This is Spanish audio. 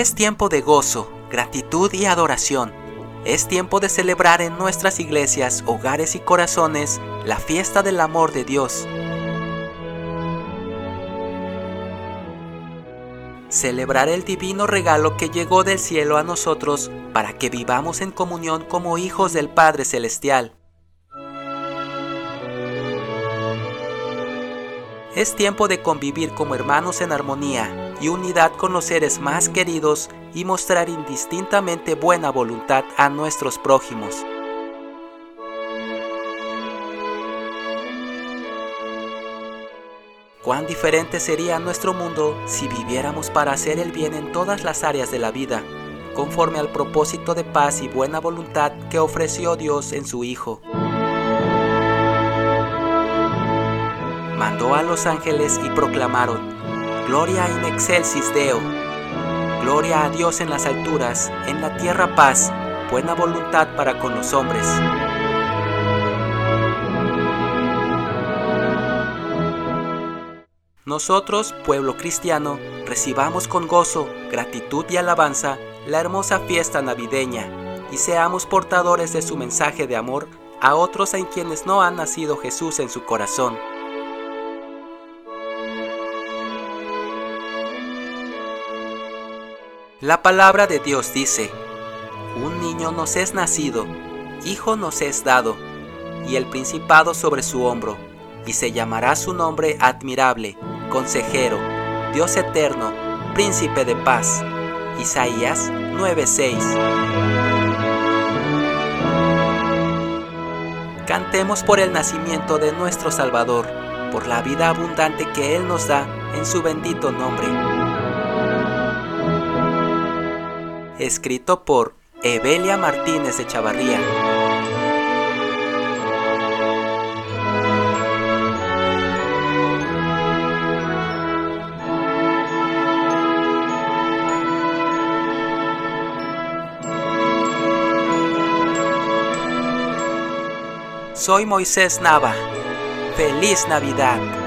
Es tiempo de gozo, gratitud y adoración. Es tiempo de celebrar en nuestras iglesias, hogares y corazones la fiesta del amor de Dios. Celebrar el divino regalo que llegó del cielo a nosotros para que vivamos en comunión como hijos del Padre Celestial. Es tiempo de convivir como hermanos en armonía y unidad con los seres más queridos y mostrar indistintamente buena voluntad a nuestros prójimos. Cuán diferente sería nuestro mundo si viviéramos para hacer el bien en todas las áreas de la vida, conforme al propósito de paz y buena voluntad que ofreció Dios en su Hijo. mandó a los ángeles y proclamaron, Gloria in excelsis Deo, Gloria a Dios en las alturas, en la tierra paz, buena voluntad para con los hombres. Nosotros, pueblo cristiano, recibamos con gozo, gratitud y alabanza la hermosa fiesta navideña y seamos portadores de su mensaje de amor a otros en quienes no ha nacido Jesús en su corazón. La palabra de Dios dice, un niño nos es nacido, hijo nos es dado, y el principado sobre su hombro, y se llamará su nombre admirable, consejero, Dios eterno, príncipe de paz. Isaías 9:6. Cantemos por el nacimiento de nuestro Salvador, por la vida abundante que Él nos da en su bendito nombre. Escrito por Evelia Martínez de Chavarría. Soy Moisés Nava. Feliz Navidad.